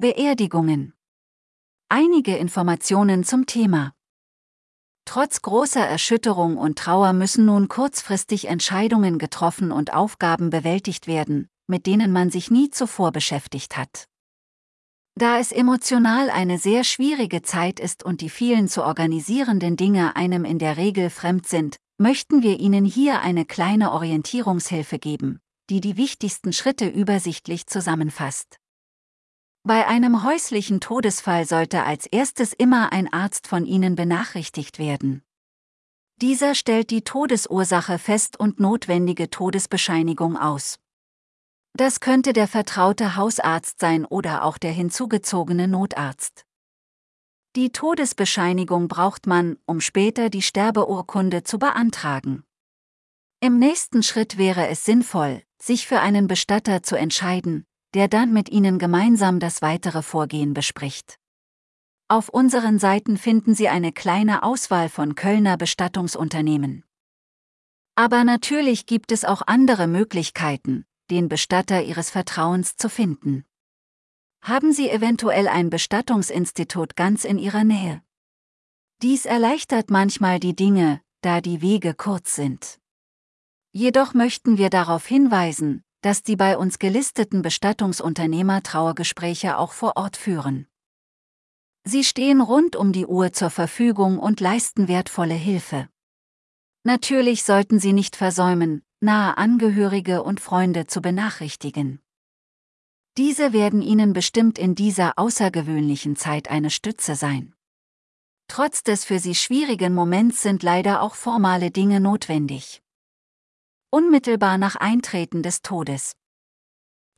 Beerdigungen. Einige Informationen zum Thema. Trotz großer Erschütterung und Trauer müssen nun kurzfristig Entscheidungen getroffen und Aufgaben bewältigt werden, mit denen man sich nie zuvor beschäftigt hat. Da es emotional eine sehr schwierige Zeit ist und die vielen zu organisierenden Dinge einem in der Regel fremd sind, möchten wir Ihnen hier eine kleine Orientierungshilfe geben, die die wichtigsten Schritte übersichtlich zusammenfasst. Bei einem häuslichen Todesfall sollte als erstes immer ein Arzt von Ihnen benachrichtigt werden. Dieser stellt die Todesursache fest und notwendige Todesbescheinigung aus. Das könnte der vertraute Hausarzt sein oder auch der hinzugezogene Notarzt. Die Todesbescheinigung braucht man, um später die Sterbeurkunde zu beantragen. Im nächsten Schritt wäre es sinnvoll, sich für einen Bestatter zu entscheiden, der dann mit Ihnen gemeinsam das weitere Vorgehen bespricht. Auf unseren Seiten finden Sie eine kleine Auswahl von Kölner Bestattungsunternehmen. Aber natürlich gibt es auch andere Möglichkeiten, den Bestatter Ihres Vertrauens zu finden. Haben Sie eventuell ein Bestattungsinstitut ganz in Ihrer Nähe? Dies erleichtert manchmal die Dinge, da die Wege kurz sind. Jedoch möchten wir darauf hinweisen, dass die bei uns gelisteten Bestattungsunternehmer Trauergespräche auch vor Ort führen. Sie stehen rund um die Uhr zur Verfügung und leisten wertvolle Hilfe. Natürlich sollten Sie nicht versäumen, nahe Angehörige und Freunde zu benachrichtigen. Diese werden Ihnen bestimmt in dieser außergewöhnlichen Zeit eine Stütze sein. Trotz des für Sie schwierigen Moments sind leider auch formale Dinge notwendig. Unmittelbar nach Eintreten des Todes.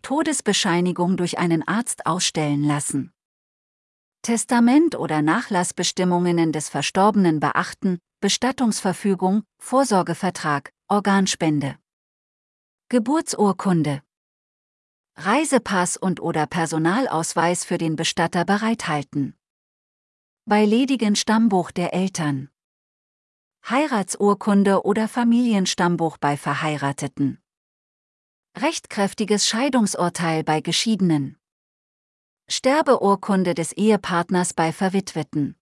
Todesbescheinigung durch einen Arzt ausstellen lassen. Testament oder Nachlassbestimmungen des Verstorbenen beachten, Bestattungsverfügung, Vorsorgevertrag, Organspende. Geburtsurkunde. Reisepass und oder Personalausweis für den Bestatter bereithalten. Bei ledigen Stammbuch der Eltern. Heiratsurkunde oder Familienstammbuch bei Verheirateten. Rechtkräftiges Scheidungsurteil bei Geschiedenen. Sterbeurkunde des Ehepartners bei Verwitweten.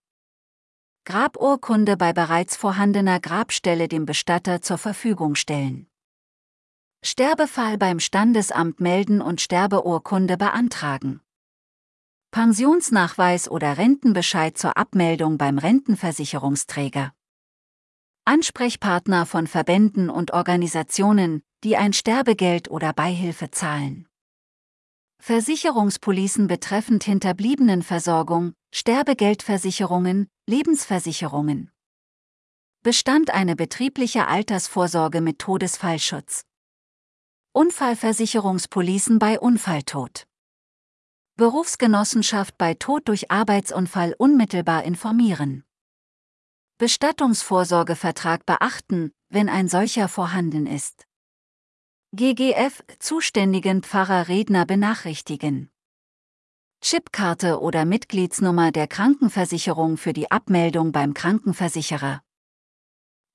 Graburkunde bei bereits vorhandener Grabstelle dem Bestatter zur Verfügung stellen. Sterbefall beim Standesamt melden und Sterbeurkunde beantragen. Pensionsnachweis oder Rentenbescheid zur Abmeldung beim Rentenversicherungsträger. Ansprechpartner von Verbänden und Organisationen, die ein Sterbegeld oder Beihilfe zahlen. Versicherungspolicen betreffend Hinterbliebenenversorgung, Sterbegeldversicherungen, Lebensversicherungen. Bestand eine betriebliche Altersvorsorge mit Todesfallschutz. Unfallversicherungspolicen bei Unfalltod. Berufsgenossenschaft bei Tod durch Arbeitsunfall unmittelbar informieren. Bestattungsvorsorgevertrag beachten, wenn ein solcher vorhanden ist. GGF zuständigen Pfarrer Redner benachrichtigen. Chipkarte oder Mitgliedsnummer der Krankenversicherung für die Abmeldung beim Krankenversicherer.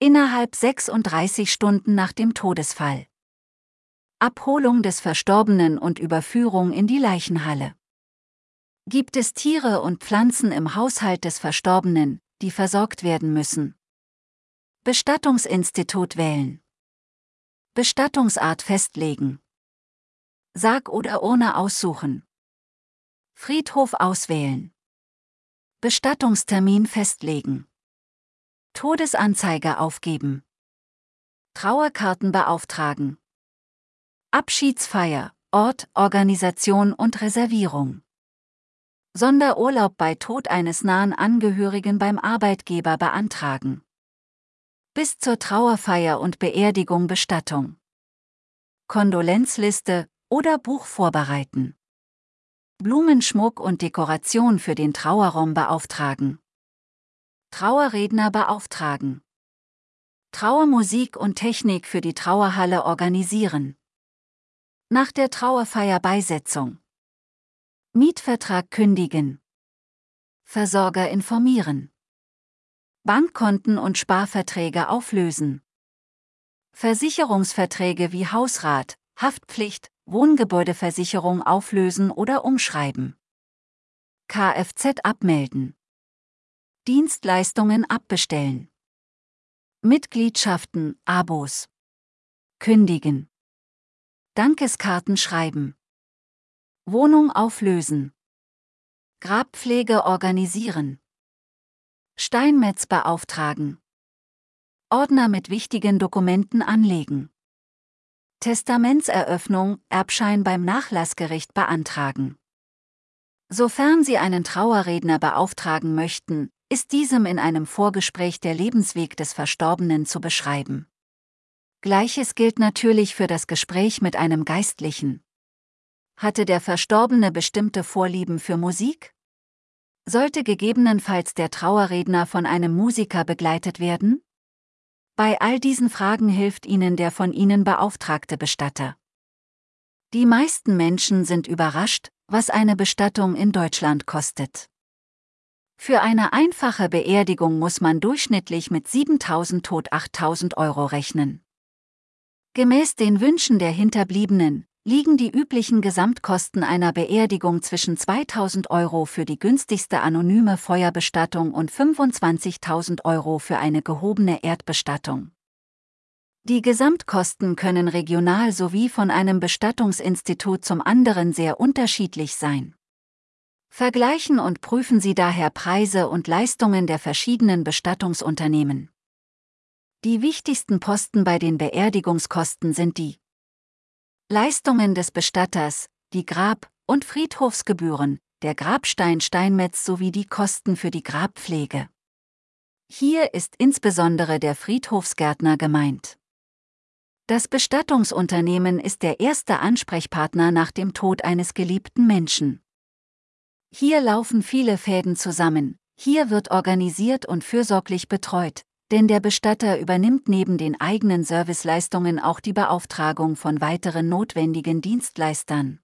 Innerhalb 36 Stunden nach dem Todesfall. Abholung des Verstorbenen und Überführung in die Leichenhalle. Gibt es Tiere und Pflanzen im Haushalt des Verstorbenen, die versorgt werden müssen? Bestattungsinstitut wählen. Bestattungsart festlegen. Sarg oder Urne aussuchen. Friedhof auswählen. Bestattungstermin festlegen. Todesanzeige aufgeben. Trauerkarten beauftragen. Abschiedsfeier, Ort, Organisation und Reservierung. Sonderurlaub bei Tod eines nahen Angehörigen beim Arbeitgeber beantragen. Bis zur Trauerfeier und Beerdigung Bestattung. Kondolenzliste oder Buch vorbereiten. Blumenschmuck und Dekoration für den Trauerraum beauftragen. Trauerredner beauftragen. Trauermusik und Technik für die Trauerhalle organisieren. Nach der Trauerfeier Beisetzung. Mietvertrag kündigen. Versorger informieren. Bankkonten und Sparverträge auflösen. Versicherungsverträge wie Hausrat, Haftpflicht, Wohngebäudeversicherung auflösen oder umschreiben. Kfz abmelden. Dienstleistungen abbestellen. Mitgliedschaften, Abos. Kündigen. Dankeskarten schreiben. Wohnung auflösen. Grabpflege organisieren. Steinmetz beauftragen. Ordner mit wichtigen Dokumenten anlegen. Testamentseröffnung, Erbschein beim Nachlassgericht beantragen. Sofern Sie einen Trauerredner beauftragen möchten, ist diesem in einem Vorgespräch der Lebensweg des Verstorbenen zu beschreiben. Gleiches gilt natürlich für das Gespräch mit einem Geistlichen. Hatte der Verstorbene bestimmte Vorlieben für Musik? Sollte gegebenenfalls der Trauerredner von einem Musiker begleitet werden? Bei all diesen Fragen hilft Ihnen der von Ihnen beauftragte Bestatter. Die meisten Menschen sind überrascht, was eine Bestattung in Deutschland kostet. Für eine einfache Beerdigung muss man durchschnittlich mit 7000 tot 8000 Euro rechnen. Gemäß den Wünschen der Hinterbliebenen liegen die üblichen Gesamtkosten einer Beerdigung zwischen 2000 Euro für die günstigste anonyme Feuerbestattung und 25.000 Euro für eine gehobene Erdbestattung. Die Gesamtkosten können regional sowie von einem Bestattungsinstitut zum anderen sehr unterschiedlich sein. Vergleichen und prüfen Sie daher Preise und Leistungen der verschiedenen Bestattungsunternehmen. Die wichtigsten Posten bei den Beerdigungskosten sind die Leistungen des Bestatters, die Grab- und Friedhofsgebühren, der Grabstein Steinmetz sowie die Kosten für die Grabpflege. Hier ist insbesondere der Friedhofsgärtner gemeint. Das Bestattungsunternehmen ist der erste Ansprechpartner nach dem Tod eines geliebten Menschen. Hier laufen viele Fäden zusammen, hier wird organisiert und fürsorglich betreut, denn der Bestatter übernimmt neben den eigenen Serviceleistungen auch die Beauftragung von weiteren notwendigen Dienstleistern.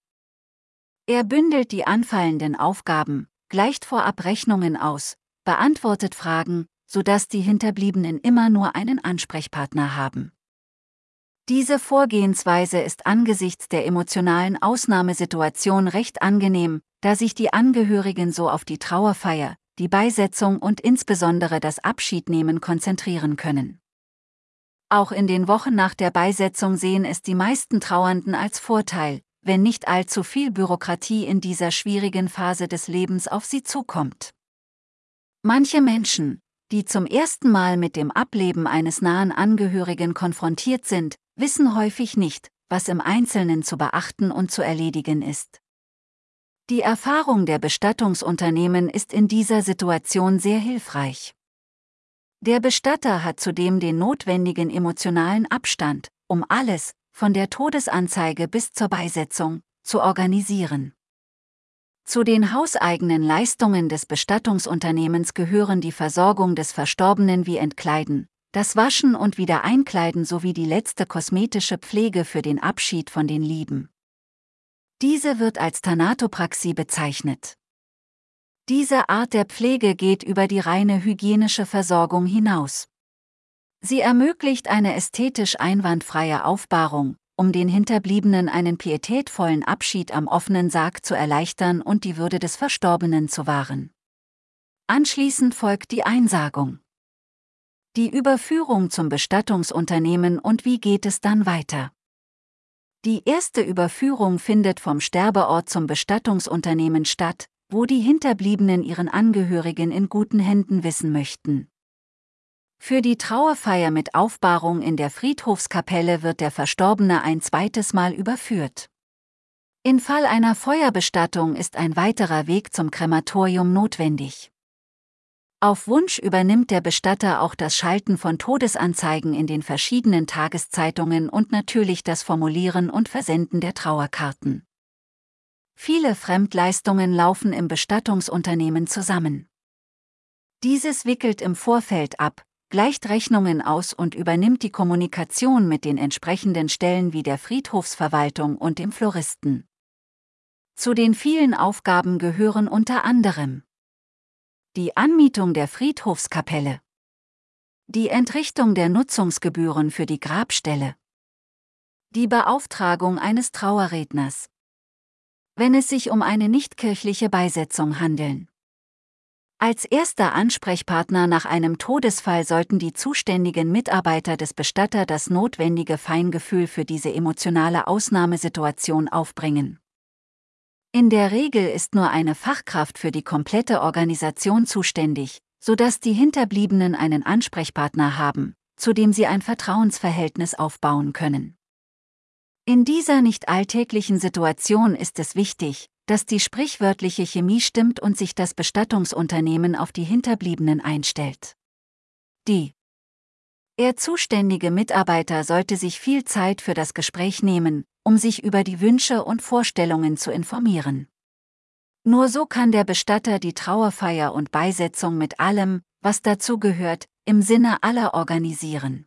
Er bündelt die anfallenden Aufgaben, gleicht vorab Rechnungen aus, beantwortet Fragen, sodass die Hinterbliebenen immer nur einen Ansprechpartner haben. Diese Vorgehensweise ist angesichts der emotionalen Ausnahmesituation recht angenehm, da sich die Angehörigen so auf die Trauerfeier, die Beisetzung und insbesondere das Abschiednehmen konzentrieren können. Auch in den Wochen nach der Beisetzung sehen es die meisten Trauernden als Vorteil, wenn nicht allzu viel Bürokratie in dieser schwierigen Phase des Lebens auf sie zukommt. Manche Menschen, die zum ersten Mal mit dem Ableben eines nahen Angehörigen konfrontiert sind, wissen häufig nicht, was im Einzelnen zu beachten und zu erledigen ist. Die Erfahrung der Bestattungsunternehmen ist in dieser Situation sehr hilfreich. Der Bestatter hat zudem den notwendigen emotionalen Abstand, um alles, von der Todesanzeige bis zur Beisetzung, zu organisieren. Zu den hauseigenen Leistungen des Bestattungsunternehmens gehören die Versorgung des Verstorbenen wie Entkleiden, das Waschen und Wiedereinkleiden sowie die letzte kosmetische Pflege für den Abschied von den Lieben. Diese wird als Thanatopraxie bezeichnet. Diese Art der Pflege geht über die reine hygienische Versorgung hinaus. Sie ermöglicht eine ästhetisch einwandfreie Aufbahrung, um den Hinterbliebenen einen pietätvollen Abschied am offenen Sarg zu erleichtern und die Würde des Verstorbenen zu wahren. Anschließend folgt die Einsagung. Die Überführung zum Bestattungsunternehmen und wie geht es dann weiter? Die erste Überführung findet vom Sterbeort zum Bestattungsunternehmen statt, wo die Hinterbliebenen ihren Angehörigen in guten Händen wissen möchten. Für die Trauerfeier mit Aufbahrung in der Friedhofskapelle wird der Verstorbene ein zweites Mal überführt. In Fall einer Feuerbestattung ist ein weiterer Weg zum Krematorium notwendig. Auf Wunsch übernimmt der Bestatter auch das Schalten von Todesanzeigen in den verschiedenen Tageszeitungen und natürlich das Formulieren und Versenden der Trauerkarten. Viele Fremdleistungen laufen im Bestattungsunternehmen zusammen. Dieses wickelt im Vorfeld ab, gleicht Rechnungen aus und übernimmt die Kommunikation mit den entsprechenden Stellen wie der Friedhofsverwaltung und dem Floristen. Zu den vielen Aufgaben gehören unter anderem die Anmietung der Friedhofskapelle. Die Entrichtung der Nutzungsgebühren für die Grabstelle. Die Beauftragung eines Trauerredners. wenn es sich um eine nichtkirchliche Beisetzung handeln. Als erster Ansprechpartner nach einem Todesfall sollten die zuständigen Mitarbeiter des Bestatter das notwendige Feingefühl für diese emotionale Ausnahmesituation aufbringen. In der Regel ist nur eine Fachkraft für die komplette Organisation zuständig, sodass die Hinterbliebenen einen Ansprechpartner haben, zu dem sie ein Vertrauensverhältnis aufbauen können. In dieser nicht alltäglichen Situation ist es wichtig, dass die sprichwörtliche Chemie stimmt und sich das Bestattungsunternehmen auf die Hinterbliebenen einstellt. Die er zuständige Mitarbeiter sollte sich viel Zeit für das Gespräch nehmen, um sich über die Wünsche und Vorstellungen zu informieren. Nur so kann der Bestatter die Trauerfeier und Beisetzung mit allem, was dazu gehört, im Sinne aller organisieren.